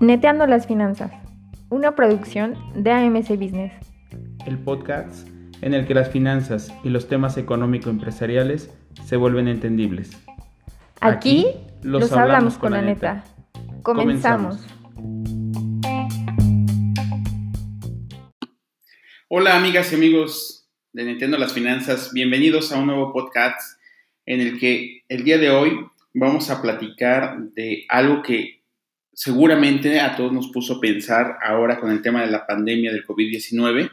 Neteando las finanzas, una producción de AMC Business. El podcast en el que las finanzas y los temas económico-empresariales se vuelven entendibles. Aquí, los, hablamos, con la neta. Comenzamos. Hola amigas y amigos de Neteando las Finanzas, bienvenidos a un nuevo podcast en el que el día de hoy vamos a platicar de algo que seguramente a todos nos puso a pensar ahora con el tema de la pandemia del COVID-19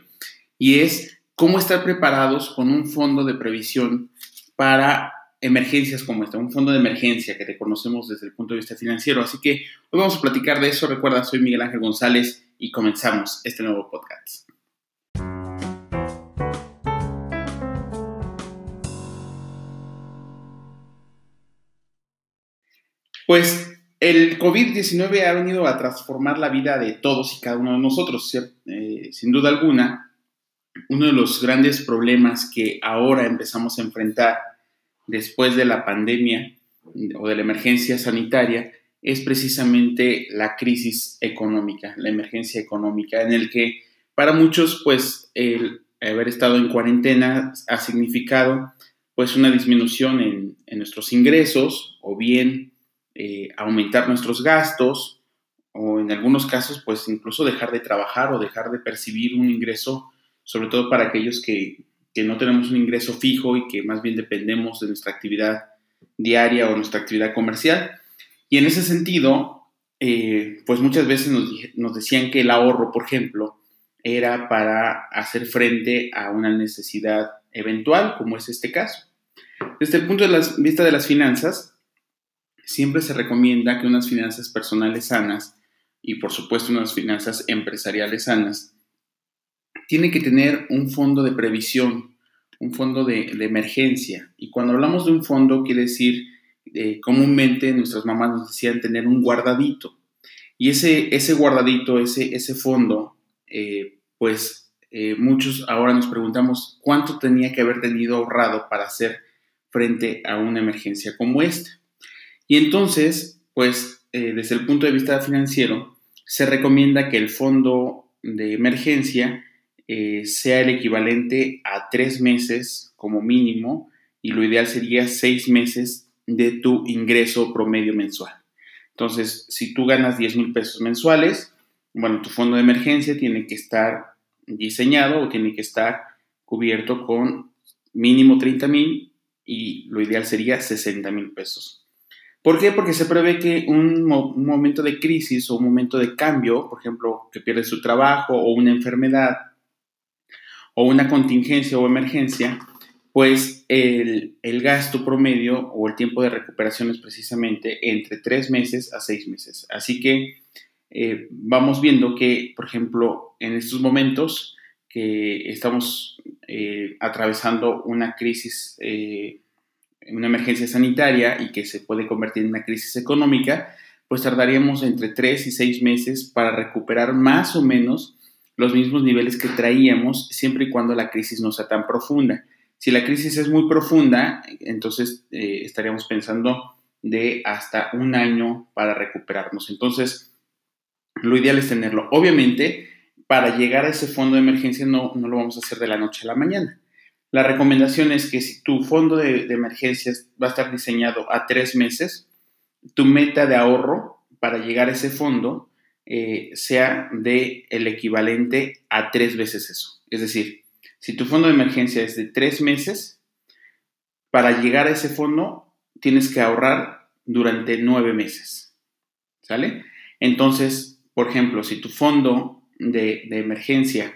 y es cómo estar preparados con un fondo de previsión para emergencias como esta, un fondo de emergencia que reconocemos desde el punto de vista financiero. Así que hoy vamos a platicar de eso. Recuerda, soy Miguel Ángel González y comenzamos este nuevo podcast. Pues el COVID-19 ha venido a transformar la vida de todos y cada uno de nosotros, eh, sin duda alguna. Uno de los grandes problemas que ahora empezamos a enfrentar después de la pandemia o de la emergencia sanitaria es precisamente la crisis económica, la emergencia económica, en el que para muchos, pues, el haber estado en cuarentena ha significado, pues, una disminución en nuestros ingresos o bien eh, aumentar nuestros gastos o en algunos casos pues incluso dejar de trabajar o dejar de percibir un ingreso, sobre todo para aquellos que, no tenemos un ingreso fijo y que más bien dependemos de nuestra actividad diaria o nuestra actividad comercial. Y en ese sentido, eh, pues muchas veces nos, nos, decían que el ahorro, por ejemplo, era para hacer frente a una necesidad eventual, como es este caso. Desde el punto de vista de las finanzas, siempre se recomienda que unas finanzas personales sanas y por supuesto unas finanzas empresariales sanas tienen que tener un fondo de previsión, un fondo de, emergencia. Y cuando hablamos de un fondo quiere decir, eh, comúnmente nuestras mamás nos decían tener un guardadito. Y ese, ese guardadito, ese, ese fondo, eh, pues eh, muchos ahora nos preguntamos cuánto tenía que haber tenido ahorrado para hacer frente a una emergencia como esta. Y entonces, pues eh, desde el punto de vista financiero, se recomienda que el fondo de emergencia eh, sea el equivalente a tres meses como mínimo y lo ideal sería seis meses de tu ingreso promedio mensual. Entonces, si tú ganas 10 mil pesos mensuales, bueno, tu fondo de emergencia tiene que estar diseñado o tiene que estar cubierto con mínimo 30 mil y lo ideal sería 60 mil pesos. ¿Por qué? Porque se prevé que un, momento de crisis o un momento de cambio, por ejemplo, que pierdes su trabajo o una enfermedad o una contingencia o emergencia, pues el, gasto promedio o el tiempo de recuperación es precisamente entre tres meses a seis meses. Así que eh, vamos viendo que, por ejemplo, en estos momentos que estamos eh, atravesando una crisis eh, una emergencia sanitaria y que se puede convertir en una crisis económica, pues tardaríamos entre 3 y 6 meses para recuperar más o menos los mismos niveles que traíamos siempre y cuando la crisis no sea tan profunda. Si la crisis es muy profunda, entonces eh, estaríamos pensando de hasta un año para recuperarnos. Entonces, lo ideal es tenerlo. Obviamente, para llegar a ese fondo de emergencia no, no lo vamos a hacer de la noche a la mañana. La recomendación es que si tu fondo de, emergencias va a estar diseñado a tres meses, tu meta de ahorro para llegar a ese fondo eh, sea de el equivalente a tres veces eso. Es decir, si tu fondo de emergencia es de tres meses, para llegar a ese fondo tienes que ahorrar durante nueve meses. ¿Sale? Entonces, por ejemplo, si tu fondo de, de emergencia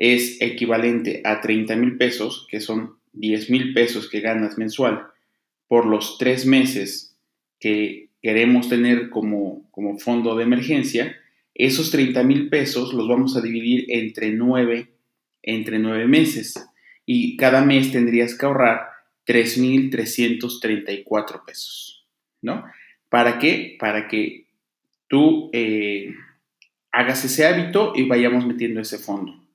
es equivalente a 30 mil pesos, que son 10 mil pesos que ganas mensual, por los tres meses que queremos tener como, como fondo de emergencia, esos 30 mil pesos los vamos a dividir entre 9, entre 9 meses y cada mes tendrías que ahorrar 3.334 pesos, ¿no? ¿Para qué? Para que tú eh, hagas ese hábito y vayamos metiendo ese fondo.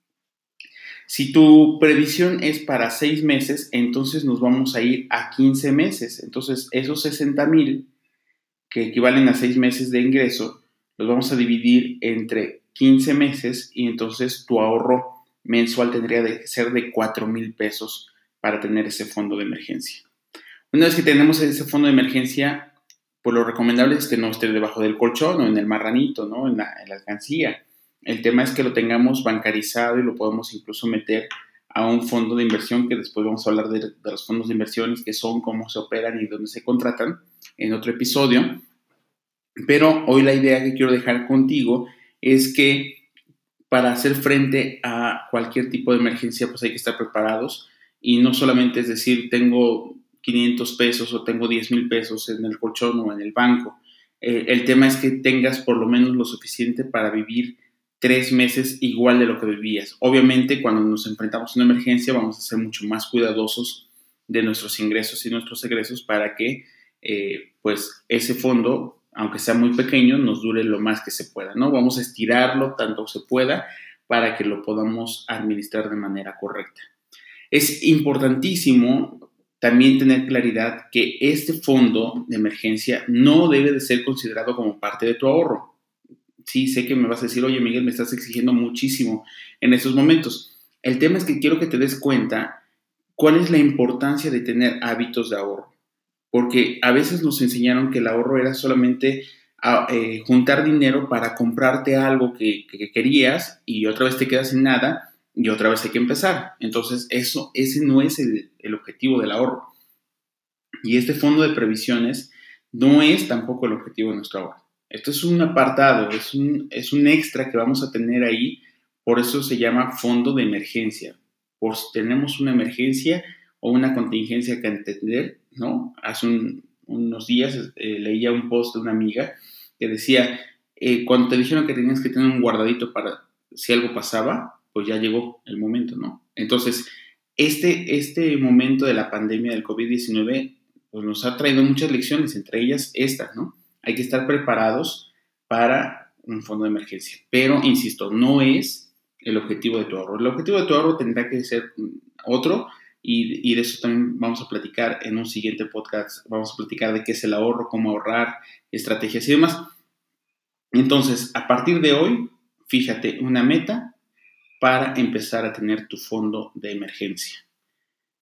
Si tu previsión es para seis meses, entonces nos vamos a ir a 15 meses. Entonces, esos 60 mil, que equivalen a seis meses de ingreso, los vamos a dividir entre 15 meses y entonces tu ahorro mensual tendría que ser de 4 mil pesos para tener ese fondo de emergencia. Una vez que tenemos ese fondo de emergencia, pues lo recomendable es que no esté debajo del colchón o en el marranito, ¿no? En la, en la alcancía. El tema es que lo tengamos bancarizado y lo podemos incluso meter a un fondo de inversión, que después vamos a hablar de, los fondos de inversiones, que son, cómo se operan y dónde se contratan en otro episodio. Pero hoy la idea que quiero dejar contigo es que para hacer frente a cualquier tipo de emergencia, pues hay que estar preparados. Y no solamente es decir, tengo 500 pesos o tengo 10 mil pesos en el colchón o en el banco. Eh, el tema es que tengas por lo menos lo suficiente para vivir tres meses igual de lo que vivías. Obviamente, cuando nos enfrentamos a una emergencia, vamos a ser mucho más cuidadosos de nuestros ingresos y nuestros egresos para que, eh, pues, ese fondo aunque sea muy pequeño, nos dure lo más que se pueda, ¿no? Vamos a estirarlo tanto se pueda para que lo podamos administrar de manera correcta. Es importantísimo también tener claridad que este fondo de emergencia no debe de ser considerado como parte de tu ahorro. Sí, sé que me vas a decir, oye Miguel, me estás exigiendo muchísimo en esos momentos. El tema es que quiero que te des cuenta cuál es la importancia de tener hábitos de ahorro porque a veces nos enseñaron que el ahorro era solamente ah, eh, juntar dinero para comprarte algo que, querías y otra vez te quedas sin nada y otra vez hay que empezar. Entonces, eso, ese no es el, objetivo del ahorro. Y este fondo de previsiones no es tampoco el objetivo de nuestro ahorro. Esto es un apartado, es un, es un extra que vamos a tener ahí, por eso se llama fondo de emergencia. Por si tenemos una emergencia o una contingencia que entender, ¿no? Hace unos días eh, leía un post de una amiga que decía, eh, cuando te dijeron que tenías que tener un guardadito para si algo pasaba, pues ya llegó el momento, ¿no? Entonces, este, este momento de la pandemia del COVID-19 pues nos ha traído muchas lecciones, entre ellas estas, ¿no? Hay que estar preparados para un fondo de emergencia. Pero, insisto, no es el objetivo de tu ahorro. El objetivo de tu ahorro tendrá que ser otro, y, de eso también vamos a platicar en un siguiente podcast. Vamos a platicar de qué es el ahorro, cómo ahorrar, estrategias y demás. Entonces, a partir de hoy, fíjate una meta para empezar a tener tu fondo de emergencia.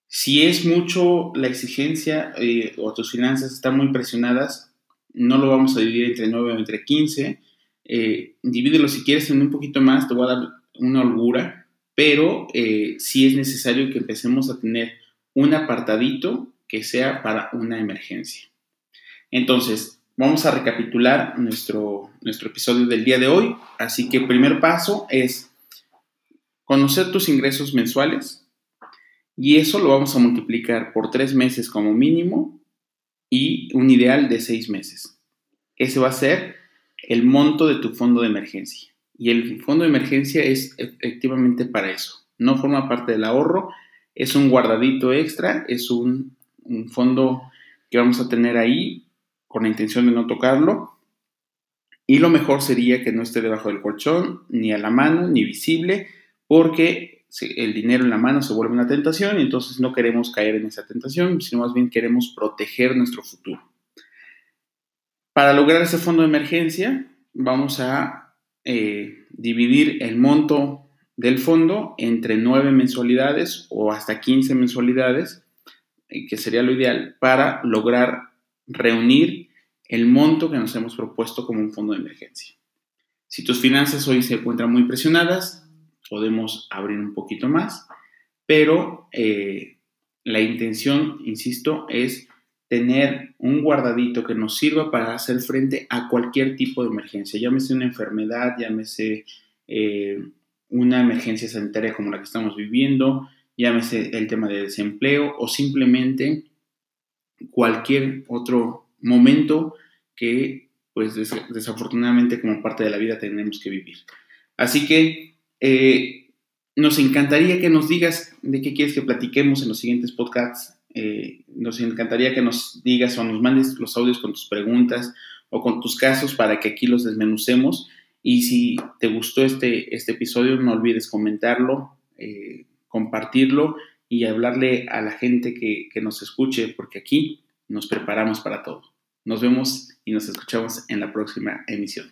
Si es mucho la exigencia eh, o tus finanzas están muy presionadas, no lo vamos a dividir entre 9 o entre 15. Eh, divídelo si quieres en un poquito más, te voy a dar una holgura pero eh, sí es necesario que empecemos a tener un apartadito que sea para una emergencia. Entonces, vamos a recapitular nuestro, nuestro episodio del día de hoy. Así que primer paso es conocer tus ingresos mensuales y eso lo vamos a multiplicar por tres meses como mínimo y un ideal de seis meses. Ese va a ser el monto de tu fondo de emergencia. Y el fondo de emergencia es efectivamente para eso. No forma parte del ahorro, es un guardadito extra, es un, fondo que vamos a tener ahí con la intención de no tocarlo. Y lo mejor sería que no esté debajo del colchón, ni a la mano, ni visible, porque el dinero en la mano se vuelve una tentación y entonces no queremos caer en esa tentación, sino más bien queremos proteger nuestro futuro. Para lograr ese fondo de emergencia, vamos a eh, dividir el monto del fondo entre nueve mensualidades o hasta 15 mensualidades, eh, que sería lo ideal, para lograr reunir el monto que nos hemos propuesto como un fondo de emergencia. Si tus finanzas hoy se encuentran muy presionadas, podemos abrir un poquito más, pero eh, la intención, insisto, es tener un guardadito que nos sirva para hacer frente a cualquier tipo de emergencia, llámese una enfermedad, llámese eh, una emergencia sanitaria como la que estamos viviendo, llámese el tema de desempleo o simplemente cualquier otro momento que pues desafortunadamente como parte de la vida tenemos que vivir. Así que eh, nos encantaría que nos digas de qué quieres que platiquemos en los siguientes podcasts eh, nos encantaría que nos digas o nos mandes los audios con tus preguntas o con tus casos para que aquí los desmenucemos. Y si te gustó este, este episodio, no olvides comentarlo, eh, compartirlo y hablarle a la gente que, que nos escuche, porque aquí nos preparamos para todo. Nos vemos y nos escuchamos en la próxima emisión.